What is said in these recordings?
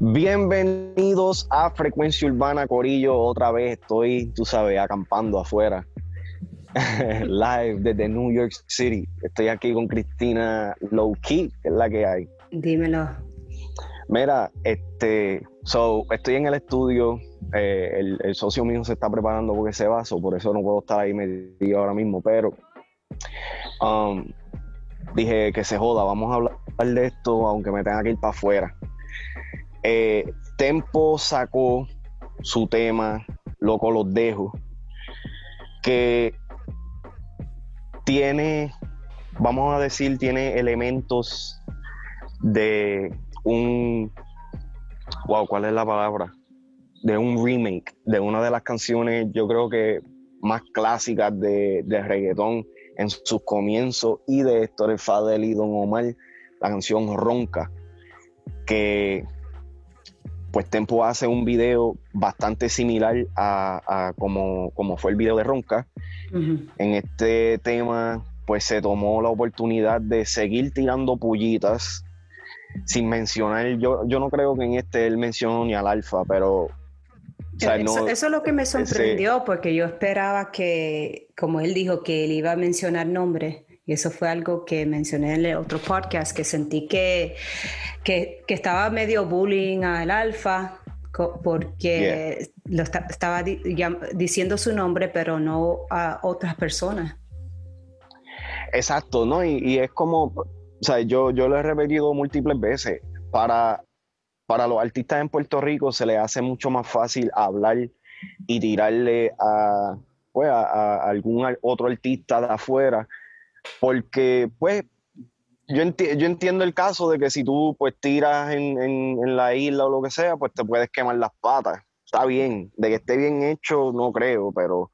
Bienvenidos a Frecuencia Urbana Corillo. Otra vez estoy, tú sabes, acampando afuera. Live desde New York City. Estoy aquí con Cristina Low Key, que es la que hay. Dímelo. Mira, este, so, estoy en el estudio. eh, el, el socio mío se está preparando porque se va, por eso no puedo estar ahí metido ahora mismo. Pero um, dije que se joda, vamos a hablar de esto, aunque me tenga que ir para afuera. Eh, Tempo sacó su tema, Loco los dejo, que tiene, vamos a decir, tiene elementos de un, wow, ¿cuál es la palabra? De un remake de una de las canciones, yo creo que más clásicas de, de reggaetón en sus comienzos y de Héctor El Fadel y Don Omar, la canción Ronca, que pues Tempo hace un video bastante similar a, a como, como fue el video de Ronca. En este tema, pues se tomó la oportunidad de seguir tirando pullitas sin mencionar, yo, yo no creo que en este él mencionó ni al alfa, pero o sea, eso, no- eso es lo que me sorprendió, porque yo esperaba que, como él dijo, que él iba a mencionar nombres. Y eso fue algo que mencioné en el otro podcast, que sentí que, que, que estaba medio bullying al alfa, porque lo esta- estaba di- diciendo su nombre, pero no a otras personas. Exacto, ¿no? Y, y es como, o sea, yo, yo lo he repetido múltiples veces, para, para los artistas en Puerto Rico se les hace mucho más fácil hablar y tirarle a, pues, a, algún otro artista de afuera, porque pues yo, enti- yo entiendo el caso de que si tú pues tiras en la isla o lo que sea, pues te puedes quemar las patas. Está bien, de que esté bien hecho no creo, pero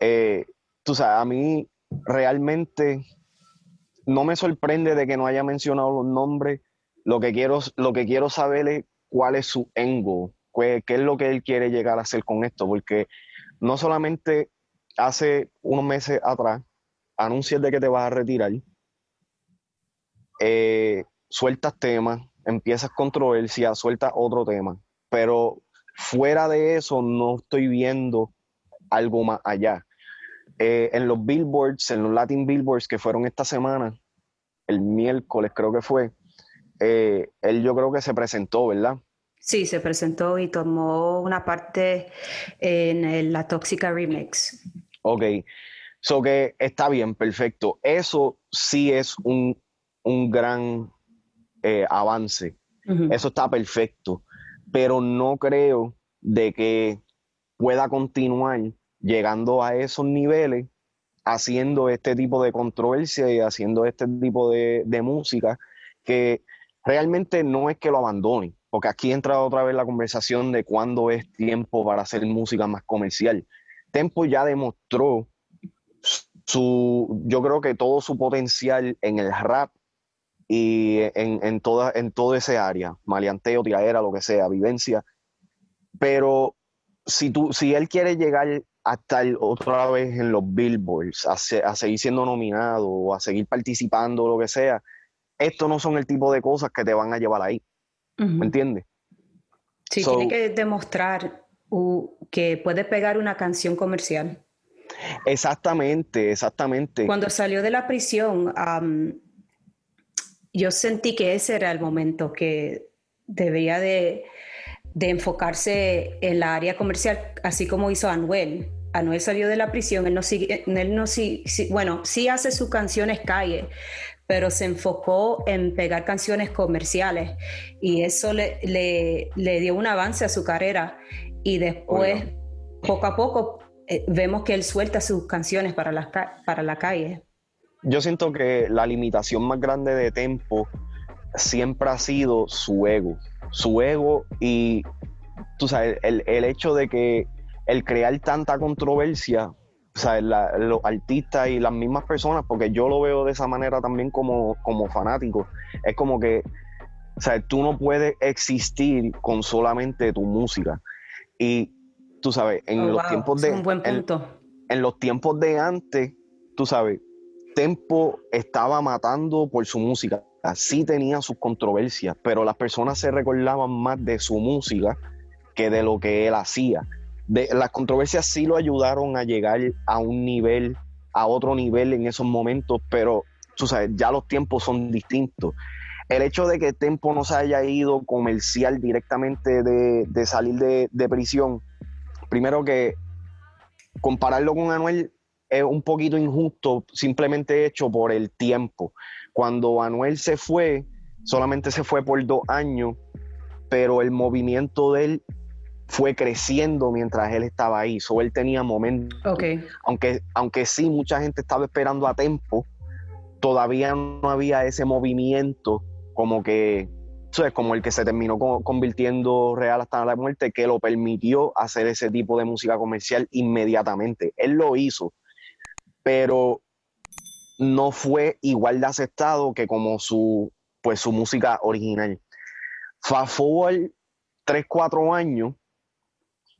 eh, tú sabes, a mí realmente no me sorprende de que no haya mencionado los nombres. Lo que quiero, lo que quiero saber es cuál es su engo, qué, qué es lo que él quiere llegar a hacer con esto, porque no solamente hace unos meses atrás anuncias de que te vas a retirar, eh, sueltas temas, empiezas controversia, sueltas otro tema, pero fuera de eso no estoy viendo algo más allá. Eh, en los billboards, en los Latin billboards que fueron esta semana, el miércoles creo que fue, eh, él yo creo que se presentó, ¿verdad? Sí, se presentó y tomó una parte en el- la Tóxica Remix. Ok, so que está bien, perfecto. Eso sí es un, un gran eh, avance. Eso está perfecto, pero no creo de que pueda continuar llegando a esos niveles haciendo este tipo de controversia y haciendo este tipo de, de música que realmente no es que lo abandone, porque aquí entra otra vez la conversación de cuándo es tiempo para hacer música más comercial. Tempo ya demostró su, yo creo que todo su potencial en el rap y en, en, toda, en todo ese área, maleanteo, tiradera, lo que sea, vivencia. Pero si, tú, si él quiere llegar a estar otra vez en los billboards, a, a seguir siendo nominado o a seguir participando, lo que sea, estos no son el tipo de cosas que te van a llevar ahí. ¿me entiendes? Sí, So- tiene que demostrar uh, que puede pegar una canción comercial. Exactamente, exactamente. Cuando salió de la prisión, yo sentí que ese era el momento que debía de, de enfocarse en la área comercial, así como hizo Anuel. Anuel salió de la prisión, él no sigue, él no sí- bueno, sí hace sus canciones calle, pero se enfocó en pegar canciones comerciales y eso le, le- le dio un avance a su carrera y después, poco a poco, eh, vemos que él suelta sus canciones para, las ca- para la calle. Yo siento que la limitación más grande de Tempo siempre ha sido su ego. Su ego y, tú sabes, el, el hecho de que el crear tanta controversia, o sea, la- los artistas y las mismas personas, porque yo lo veo de esa manera también como, como fanático, es como que, o sea, tú no puedes existir con solamente tu música. Y tú sabes, en Oh, los wow, tiempos de... un buen en- punto. en los tiempos de antes, tú sabes, Tempo estaba matando por su música. Sí tenía sus controversias, pero las personas se recordaban más de su música que de lo que él hacía. Las controversias sí lo ayudaron a llegar a un nivel, a otro nivel en esos momentos, pero tú sabes, ya los tiempos son distintos. El hecho de que Tempo no se haya ido comercial directamente de, salir de, de prisión, primero que compararlo con Anuel es un poquito injusto, simplemente hecho por el tiempo. Cuando Anuel se fue, solamente se fue por dos años, pero el movimiento de él fue creciendo mientras él estaba ahí. So, él tenía momentos. Aunque, aunque sí, mucha gente estaba esperando a tiempo, todavía no había ese movimiento como que es como el que se terminó convirtiendo real hasta la muerte, que lo permitió hacer ese tipo de música comercial inmediatamente. Él lo hizo, pero no fue igual de aceptado que como su, pues, su música original. Fast forward 3, 4 años,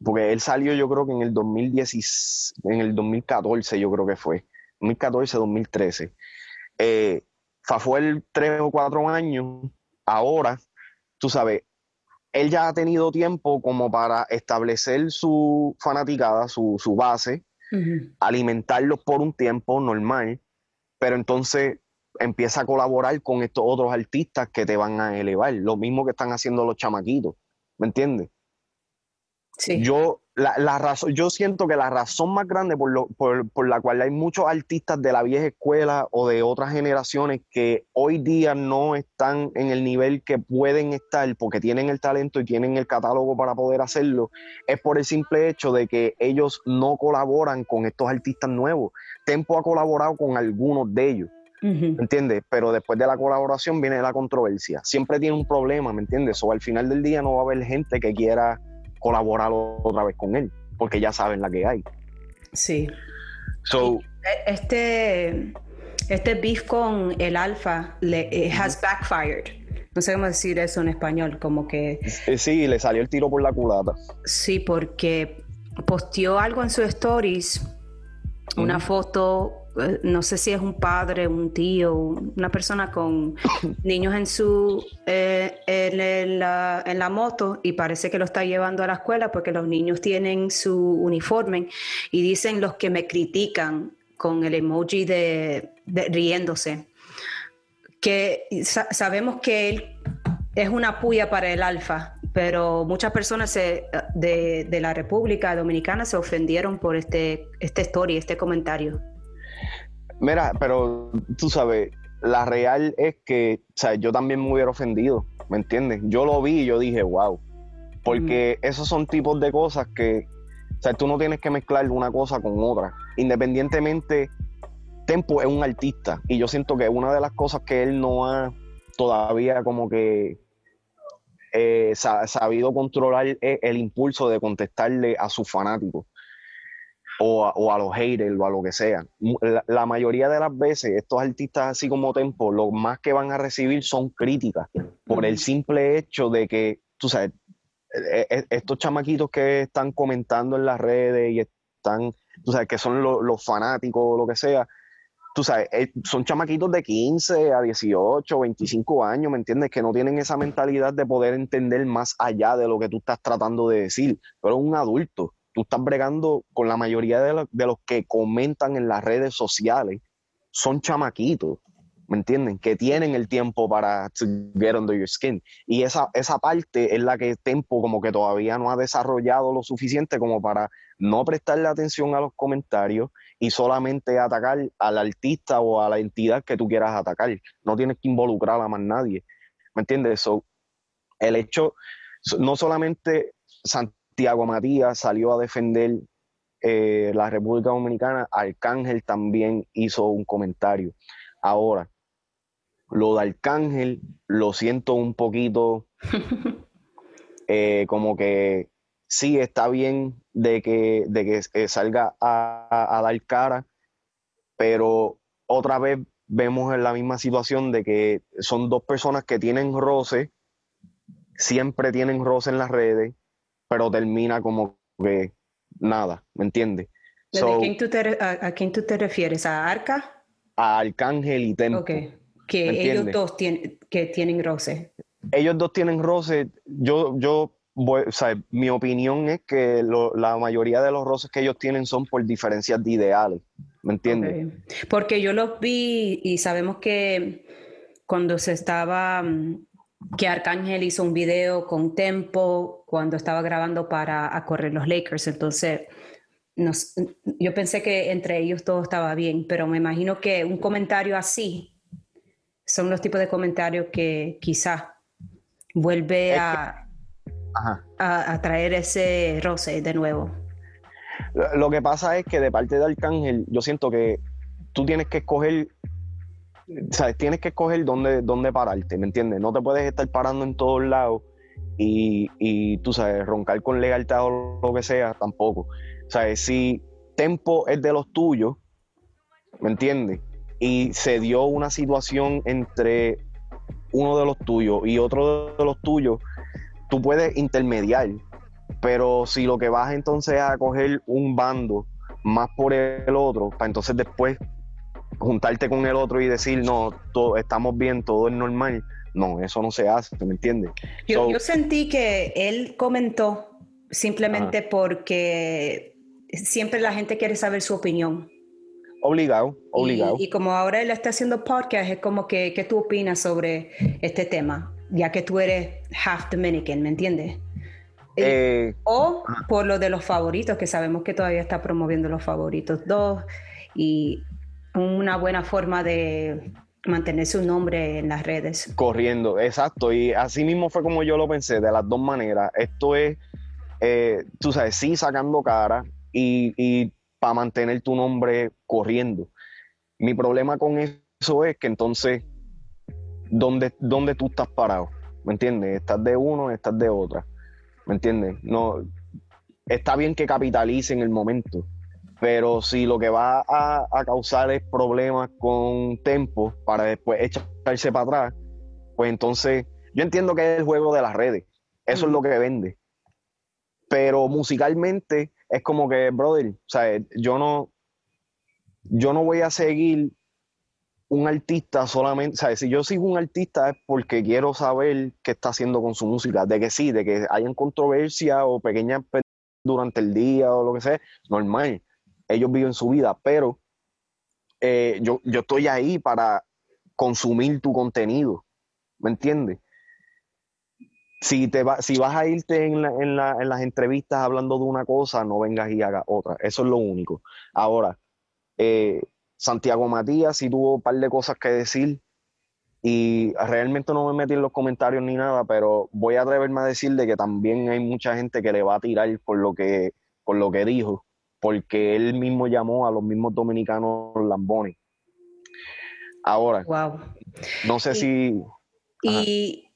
porque él salió yo creo que en el 2010, en el 2014 yo creo que fue, 2014, 2013. Eh, forward 3 o 4 años, ahora, tú sabes, él ya ha tenido tiempo como para establecer su fanaticada, su, su base, alimentarlos por un tiempo normal, pero entonces empieza a colaborar con estos otros artistas que te van a elevar, lo mismo que están haciendo los chamaquitos, ¿me entiendes? Sí. Yo, la, razón, yo siento que la razón más grande por, lo, por, la cual hay muchos artistas de la vieja escuela o de otras generaciones que hoy día no están en el nivel que pueden estar porque tienen el talento y tienen el catálogo para poder hacerlo, es por el simple hecho de que ellos no colaboran con estos artistas nuevos. Tempo ha colaborado con algunos de ellos. ¿Me entiendes? Pero después de la colaboración viene la controversia. Siempre tiene un problema, ¿me entiendes? O al final del día no va a haber gente que quiera colaborar otra vez con él, porque ya saben la que hay. Sí. este, este beef con el alfa le, has backfired. No sé cómo decir eso en español, como que... Eh, sí, le salió el tiro por la culata. Sí, porque posteó algo en sus stories, una foto eh, no sé si es un padre, un tío, una persona con niños en su eh, en, la, en, la, moto y parece que lo está llevando a la escuela porque los niños tienen su uniforme y dicen los que me critican con el emoji de, riéndose que sabemos que él es una puya para el alfa, pero muchas personas de, de, la República Dominicana se ofendieron por este, esta historia, este comentario. Mira, pero tú sabes, la real es que, o sea, yo también me hubiera ofendido, ¿me entiendes? Yo lo vi y yo dije, wow. Porque esos son tipos de cosas que, o sea, tú no tienes que mezclar una cosa con otra. Independientemente, Tempo es un artista y yo siento que una de las cosas que él no ha todavía como que eh, sabido controlar es el impulso de contestarle a sus fanáticos o a, los haters o a lo que sea. La, mayoría de las veces estos artistas así como Tempo, lo más que van a recibir son críticas por el simple hecho de que, tú sabes, e, e, estos chamaquitos que están comentando en las redes y están, tú sabes, que son los fanáticos o lo que sea, tú sabes, eh, son chamaquitos de 15 a 18, 25 años, ¿me entiendes? Que no tienen esa mentalidad de poder entender más allá de lo que tú estás tratando de decir, pero un adulto tú estás bregando con la mayoría de, los que comentan en las redes sociales, son chamaquitos, ¿me entienden? Que tienen el tiempo para get under your skin. Y esa, esa parte es la que Tempo como que todavía no ha desarrollado lo suficiente como para no prestarle atención a los comentarios y solamente atacar al artista o a la entidad que tú quieras atacar. No tienes que involucrar a más nadie. ¿Me entiendes? So, el hecho, no solamente Tiago Matías salió a defender eh, la República Dominicana, Arcángel también hizo un comentario. Ahora, lo de Arcángel lo siento un poquito eh, como que sí está bien de que, de que salga a, dar cara, pero otra vez vemos en la misma situación de que son dos personas que tienen roce, siempre tienen roce en las redes, pero termina como que nada, ¿me entiendes? a, quién tú te refieres? ¿A Arca? a Arcángel y Tempo. Ok, que ellos dos tienen, que tienen roce. Ellos dos tienen roce. Yo, yo o sea, mi opinión es que la mayoría de los roces que ellos tienen son por diferencias de ideales, ¿me entiendes? Porque yo los vi y sabemos que cuando se estaba, mm, que Arcángel hizo un video con Tempo cuando estaba grabando para a correr los Lakers, entonces nos, yo pensé que entre ellos todo estaba bien, pero me imagino que un comentario así son los tipos de comentarios que quizás vuelve a a, traer ese roce de nuevo. Lo que pasa es que de parte de Arcángel, yo siento que tú tienes que escoger, ¿sabes? Tienes que escoger dónde, dónde pararte, ¿me entiendes? No te puedes estar parando en todos lados y, y tú sabes, roncar con legalidad o lo que sea, tampoco. Sea, si Tempo es de los tuyos, ¿me entiendes? Y se dio una situación entre uno de los tuyos y otro de los tuyos tú puedes intermediar, pero si lo que vas entonces a coger un bando más por el otro, para entonces después juntarte con el otro y decir, no, todo, estamos bien, todo es normal, no, eso no se hace, ¿me entiendes? Yo, sentí que él comentó simplemente porque siempre la gente quiere saber su opinión. Obligado, obligado. Y, como ahora él está haciendo podcast, es como que, ¿qué tú opinas sobre este tema? ya que tú eres half Dominican, ¿me entiendes? Eh, o por lo de los favoritos, que sabemos que todavía está promoviendo los favoritos dos y una buena forma de mantener su nombre en las redes. Corriendo, exacto. Y así mismo fue como yo lo pensé, de las dos maneras. Esto es, eh, tú sabes, sí sacando cara y, y para mantener tu nombre corriendo. Mi problema con eso es que entonces dónde, tú estás parado. ¿Me entiendes? Estás de uno, estás de otra. ¿Me entiendes? No, está bien que capitalice en el momento, pero si lo que va a, causar es problemas con tempo para después echarse para atrás, pues entonces yo entiendo que es el juego de las redes. Eso es lo que vende. Pero musicalmente es como que, brother, o sea, yo no, yo no voy a seguir un artista solamente, sea, Si yo sigo un artista es porque quiero saber qué está haciendo con su música, de que sí, de que hayan controversia o pequeñas durante el día o lo que sea, normal. Ellos viven su vida, pero eh, yo, yo estoy ahí para consumir tu contenido, ¿me entiendes? Si, te va, si vas a irte en, en, en las entrevistas hablando de una cosa, no vengas y hagas otra. Eso es lo único. Ahora, eh, Santiago Matías sí tuvo un par de cosas que decir y realmente no me metí en los comentarios ni nada, pero voy a atreverme a decirle que también hay mucha gente que le va a tirar por lo que, por lo que dijo, porque él mismo llamó a los mismos dominicanos lambones. Ahora, no sé si... Y,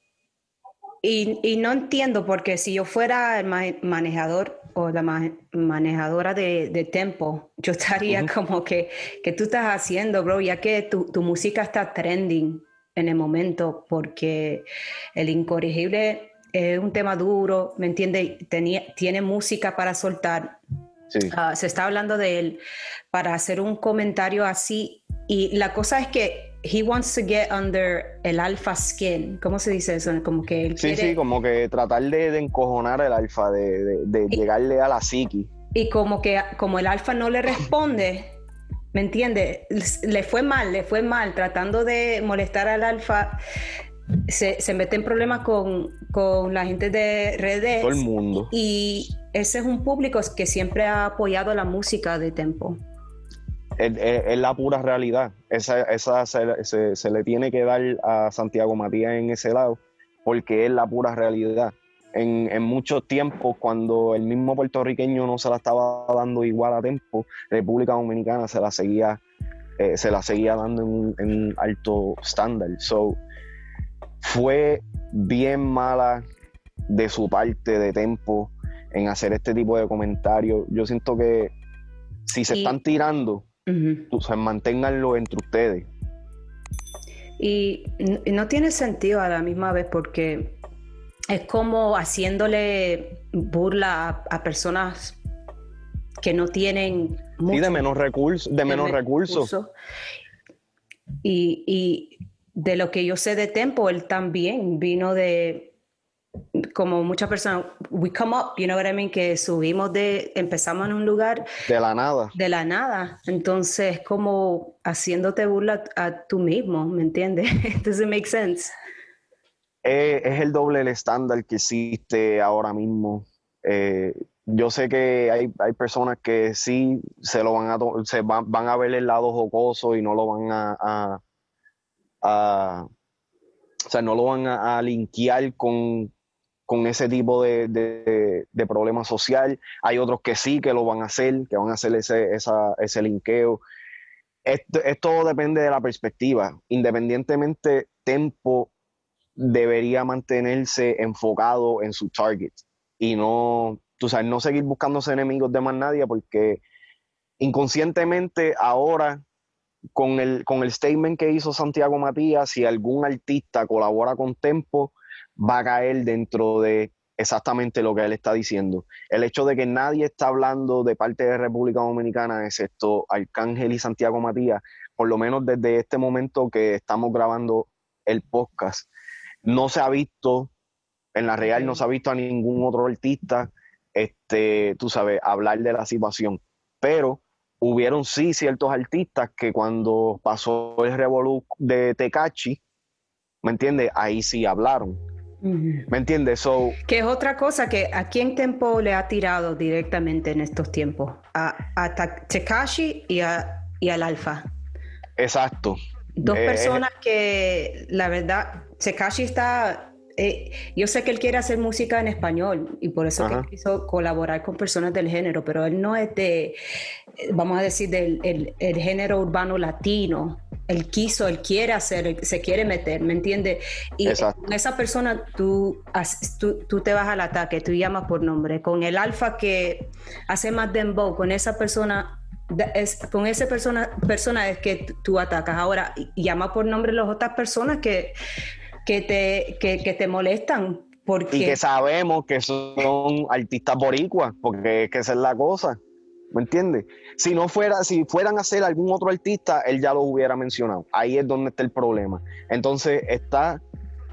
y, no entiendo, porque si yo fuera el manejador o la manejadora de, tempo, yo estaría como que, que tú estás haciendo, bro, ya que tu, tu, música está trending en el momento, porque el incorregible es un tema duro, ¿me entiendes? Tiene música para soltar. Ah, se está hablando de él para hacer un comentario así. Y la cosa es que he wants to get under el alfa skin. ¿Cómo se dice eso? Como que él sí, sí, como que tratar de, encojonar el alfa, de, llegarle a la psiqui. Y como que como el alfa no le responde, ¿me entiende? Le fue mal, le fue mal, tratando de molestar al alfa. Se, se mete en problemas con, con la gente de redes. Todo el mundo. Y ese es un público que siempre ha apoyado la música de Tempo es, la pura realidad. Esa, esa se, le tiene que dar a Santiago Matías en ese lado, porque es la pura realidad. En, en, muchos tiempos, cuando el mismo puertorriqueño no se la estaba dando igual a tiempo, República Dominicana se la seguía, eh, se la seguía dando en un, alto estándar. So, fue bien mala de su parte de tiempo en hacer este tipo de comentarios. Yo siento que si se están tirando, Uh manténganlo entre ustedes. Y no tiene sentido a la misma vez porque es como haciéndole burla a, personas que no tienen mucho, de menos recursos, de menos recursos. y, de lo que yo sé de Tempo, él también vino de, como muchas personas, we come up, you know what I mean, que subimos de, empezamos en un lugar. De la nada. De la nada. Entonces, como haciéndote burla a, tú mismo, ¿me entiendes? Does it make sense? Eh, es el doble el estándar que existe ahora mismo. Eh, yo sé que hay, hay, personas que sí se lo van a se van, van, a ver el lado jocoso y no lo van a, o sea, no lo van a, linkear con, ese tipo de, de, problema social. Hay otros que sí que lo van a hacer, que van a hacer ese, ese linkeo. Esto, esto depende de la perspectiva. Independientemente, Tempo debería mantenerse enfocado en su target y no tú sabes, no seguir buscándose enemigos de más nadie porque inconscientemente ahora con el, con el statement que hizo Santiago Matías, si algún artista colabora con Tempo, va a caer dentro de exactamente lo que él está diciendo. El hecho de que nadie está hablando de parte de República Dominicana, excepto Arcángel y Santiago Matías, por lo menos desde este momento que estamos grabando el podcast, no se ha visto, en la real no se ha visto a ningún otro artista este, tú sabes, hablar de la situación. Pero hubieron sí ciertos artistas que cuando pasó el revolú de Tecachi, ¿me entiendes? Ahí sí hablaron. ¿Me entiendes? So, que es otra cosa que a quién Tempo le ha tirado directamente en estos tiempos, a, a Tekashi y, a, y al Alfa. Exacto. Dos eh, personas que la verdad, Tekashi está eh, yo sé que él quiere hacer música en español y por eso quiso colaborar con personas del género, pero él no es de, vamos a decir, del el, género urbano latino. Él quiso, él quiere hacer, se quiere meter, ¿me entiendes? Y con esa persona tú, tú, te vas al ataque, tú llamas por nombre. Con el alfa que hace más dembow, con esa persona es, con esa persona, persona es que tú atacas. Ahora, llama por nombre a las otras personas que que te, que, te molestan. Porque... Y que sabemos que son artistas boricuas, porque es que esa es la cosa. ¿Me entiendes? Si no fuera, si fueran a ser algún otro artista, él ya lo hubiera mencionado. Ahí es donde está el problema. Entonces está,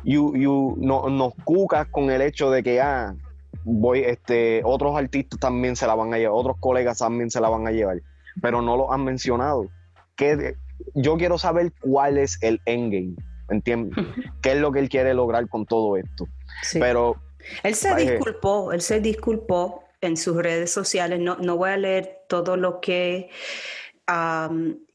you, you, no, nos cucas con el hecho de que ah, voy, este, otros artistas también se la van a llevar, otros colegas también se la van a llevar, pero no lo han mencionado. Que yo quiero saber cuál es el endgame. ¿Entiendes? ¿Qué es lo que él quiere lograr con todo esto? Pero... Él se disculpó, él se disculpó en sus redes sociales. No, no voy a leer todo lo que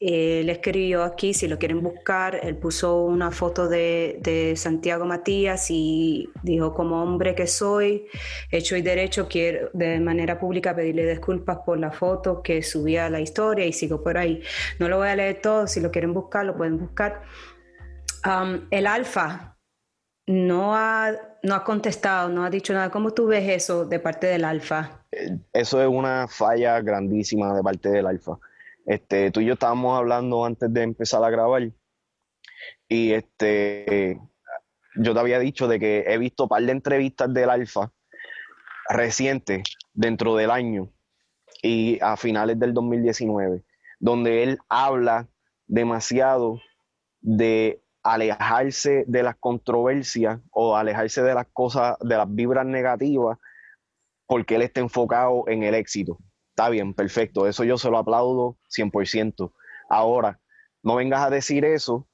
él escribió aquí, si lo quieren buscar. Él puso una foto de, de, Santiago Matías y dijo, como hombre que soy, hecho y derecho, quiero de manera pública pedirle disculpas por la foto que subía a la historia y sigo por ahí. No lo voy a leer todo, si lo quieren buscar, lo pueden buscar el alfa no ha, no ha contestado, no ha dicho nada. ¿Cómo tú ves eso de parte del alfa? Eso es una falla grandísima de parte del alfa. Este, tú y yo estábamos hablando antes de empezar a grabar y este, yo te había dicho de que he visto un par de entrevistas del alfa recientes dentro del año y a finales del 2019, donde él habla demasiado de alejarse de las controversias o alejarse de las cosas, de las vibras negativas, porque él está enfocado en el éxito. Está bien, perfecto, eso yo se lo aplaudo 100%. Ahora, no vengas a decir eso,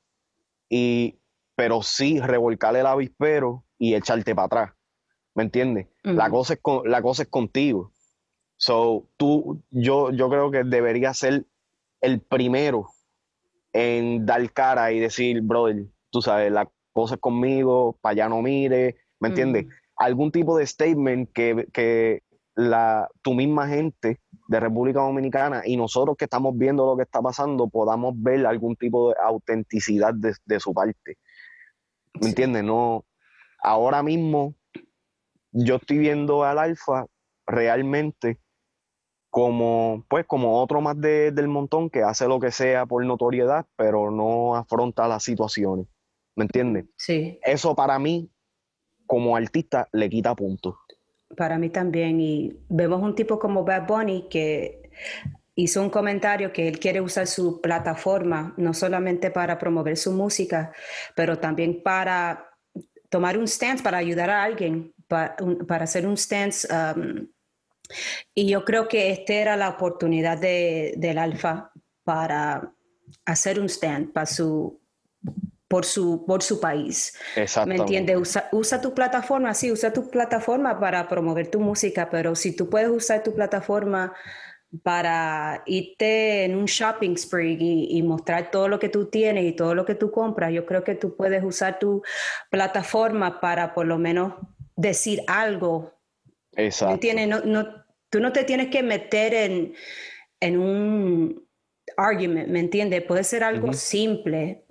y, pero sí revolcarle el avispero y echarte para atrás. ¿Me entiendes? la, cosa es la cosa es contigo. So, tú, yo, yo creo que debería ser el primero en dar cara y decir, brother, tú sabes, la cosa es conmigo, para allá no mire, ¿me entiendes? Algún tipo de statement que, la, tu misma gente de República Dominicana y nosotros que estamos viendo lo que está pasando podamos ver algún tipo de autenticidad de, su parte. ¿Me entiendes? No, ahora mismo yo estoy viendo al Alfa realmente como, pues, como otro más del montón que hace lo que sea por notoriedad, pero no afronta las situaciones. ¿Me entiendes? Sí. Eso para mí, como artista, le quita puntos. Para mí también. Y vemos un tipo como Bad Bunny que hizo un comentario que él quiere usar su plataforma no solamente para promover su música, pero también para tomar un stance, para ayudar a alguien, para, hacer un stance. Um, y yo creo que esta era la oportunidad de, del Alfa para hacer un stand para su, por, su, por su país. ¿Me entiendes? Usa, usa, tu plataforma, sí, usa tu plataforma para promover tu música, pero si tú puedes usar tu plataforma para irte en un shopping spree y, mostrar todo lo que tú tienes y todo lo que tú compras, yo creo que tú puedes usar tu plataforma para por lo menos decir algo. Exacto. No, no, tú no te tienes que meter en, en un argument, ¿me entiendes? Puede ser algo simple.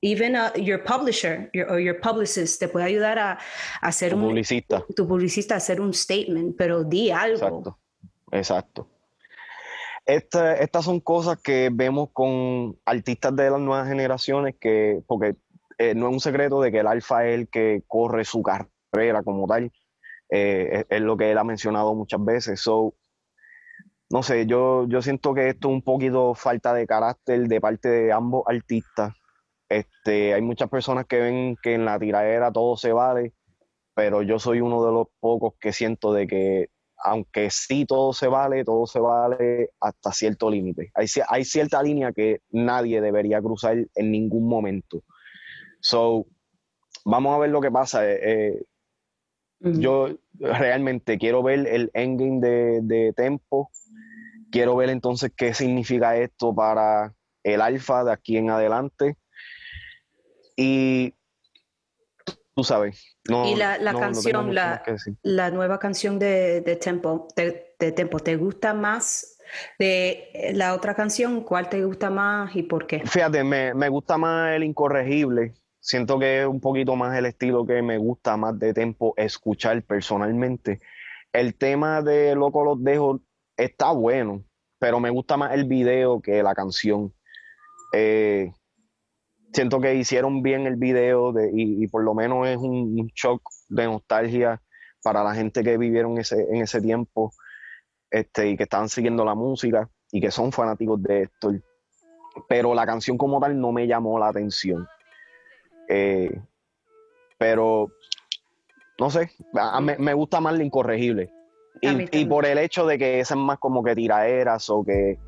even uh, your publisher your, or your publicist te puede ayudar a, hacer tu un publicista. tu publicista a hacer un statement, pero di algo. Exacto. Exacto estas son cosas que vemos con artistas de las nuevas generaciones, que, porque eh, no es un secreto de que el alfa es el que corre su carrera como tal, eh, es, lo que él ha mencionado muchas veces. So, no sé, yo, yo siento que esto es un poquito falta de carácter de parte de ambos artistas. Este, hay muchas personas que ven que en la tiradera todo se vale, pero yo soy uno de los pocos que siento de que aunque sí todo se vale, todo se vale hasta cierto límite. Hay, cierta línea que nadie debería cruzar en ningún momento. So, vamos a ver lo que pasa. Eh, yo realmente quiero ver el endgame de, de Tempo. Quiero ver entonces qué significa esto para el alfa de aquí en adelante. Y tú sabes. y la, canción, la, nueva canción de, Tempo, de, Tempo, ¿te gusta más de la otra canción? ¿Cuál te gusta más y por qué? Fíjate, me, me gusta más el incorregible. Siento que es un poquito más el estilo que me gusta más de Tempo escuchar personalmente. El tema de Loco los dejo está bueno, pero me gusta más el video que la canción. Eh, siento que hicieron bien el video de, y, por lo menos es un, shock de nostalgia para la gente que vivieron ese, en ese tiempo este, y que estaban siguiendo la música y que son fanáticos de esto. Pero la canción como tal no me llamó la atención. Eh, pero, no sé, me, gusta más la incorregible. Y, y, por el hecho de que esa es más como que tiraeras o que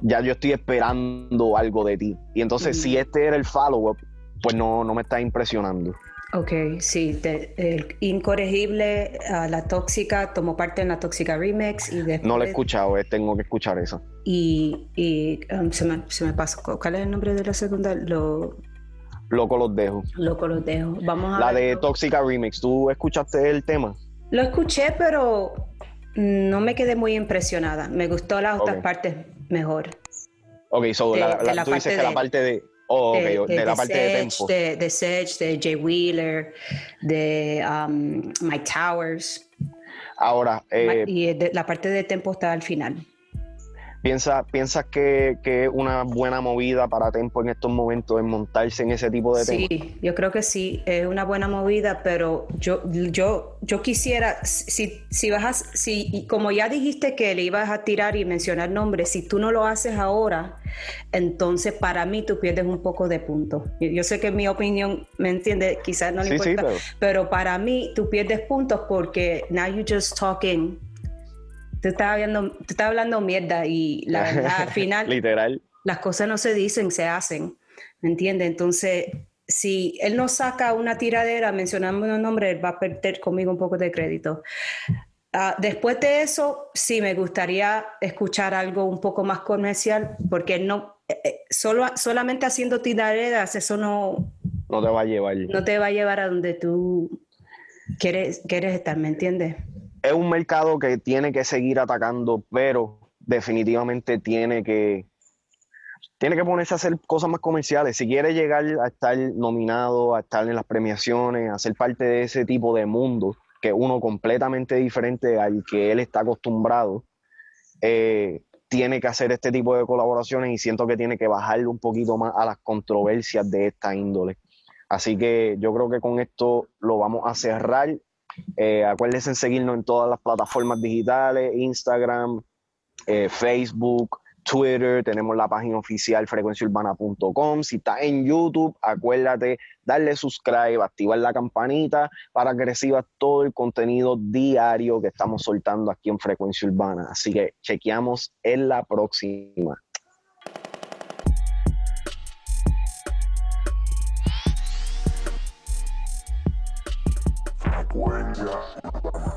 ya yo estoy esperando algo de ti. Y entonces, si este era el follow-up, pues no, no me está impresionando. Ok, sí, el Incorregible, La Tóxica, tomó parte en La Tóxica Remix y No lo he escuchado, eh, tengo que escuchar eso. Y, y um, se, me, se, me, pasó, ¿cuál es el nombre de la segunda? Lo... Loco los dejo. Loco los dejo. Vamos a La de Tóxica Remix, ¿tú escuchaste el tema? Lo escuché, pero no me quedé muy impresionada. Me gustó las otras partes mejor. Ok, so la, tú dices que la parte de. Oh, de, la parte de Tempo. De, de Sedge, de Jay Wheeler, de um, Mike Towers. Ahora. Eh, y la parte de Tempo está al final. ¿Piensas piensa que, que una buena movida para Tempo en estos momentos es montarse en ese tipo de temas? Sí, yo creo que sí, es una buena movida, pero yo, yo, yo quisiera, si, si vas a, si, como ya dijiste que le ibas a tirar y mencionar nombres, si tú no lo haces ahora, entonces para mí tú pierdes un poco de puntos. Yo, sé que mi opinión, ¿me entiendes? Quizás no le importa, pero... pero para mí tú pierdes puntos porque now you just talking te estaba, hablando, te estaba hablando mierda y la verdad, al final, literal, las cosas no se dicen, se hacen, ¿me entiendes? Entonces, si él no saca una tiradera mencionando un nombre, él va a perder conmigo un poco de crédito. Ah, después de eso, sí me gustaría escuchar algo un poco más comercial, porque no, eh, eh, solo, solamente haciendo tiraderas, eso no... No te va a llevar. No te va a llevar a donde tú quieres, quieres estar, ¿me entiendes? Es un mercado que tiene que seguir atacando, pero definitivamente tiene que, tiene que ponerse a hacer cosas más comerciales. Si quiere llegar a estar nominado, a estar en las premiaciones, a ser parte de ese tipo de mundo, que es uno completamente diferente al que él está acostumbrado, eh, tiene que hacer este tipo de colaboraciones y siento que tiene que bajarle un poquito más a las controversias de esta índole. Así que yo creo que con esto lo vamos a cerrar. Eh, acuérdense en seguirnos en todas las plataformas digitales, Instagram, eh, Facebook, Twitter, tenemos la página oficial frecuenciaurbana.com. Si estás en YouTube, acuérdate darle subscribe, activar la campanita para que recibas todo el contenido diario que estamos soltando aquí en Frecuencia Urbana. Así que chequeamos en la próxima. When you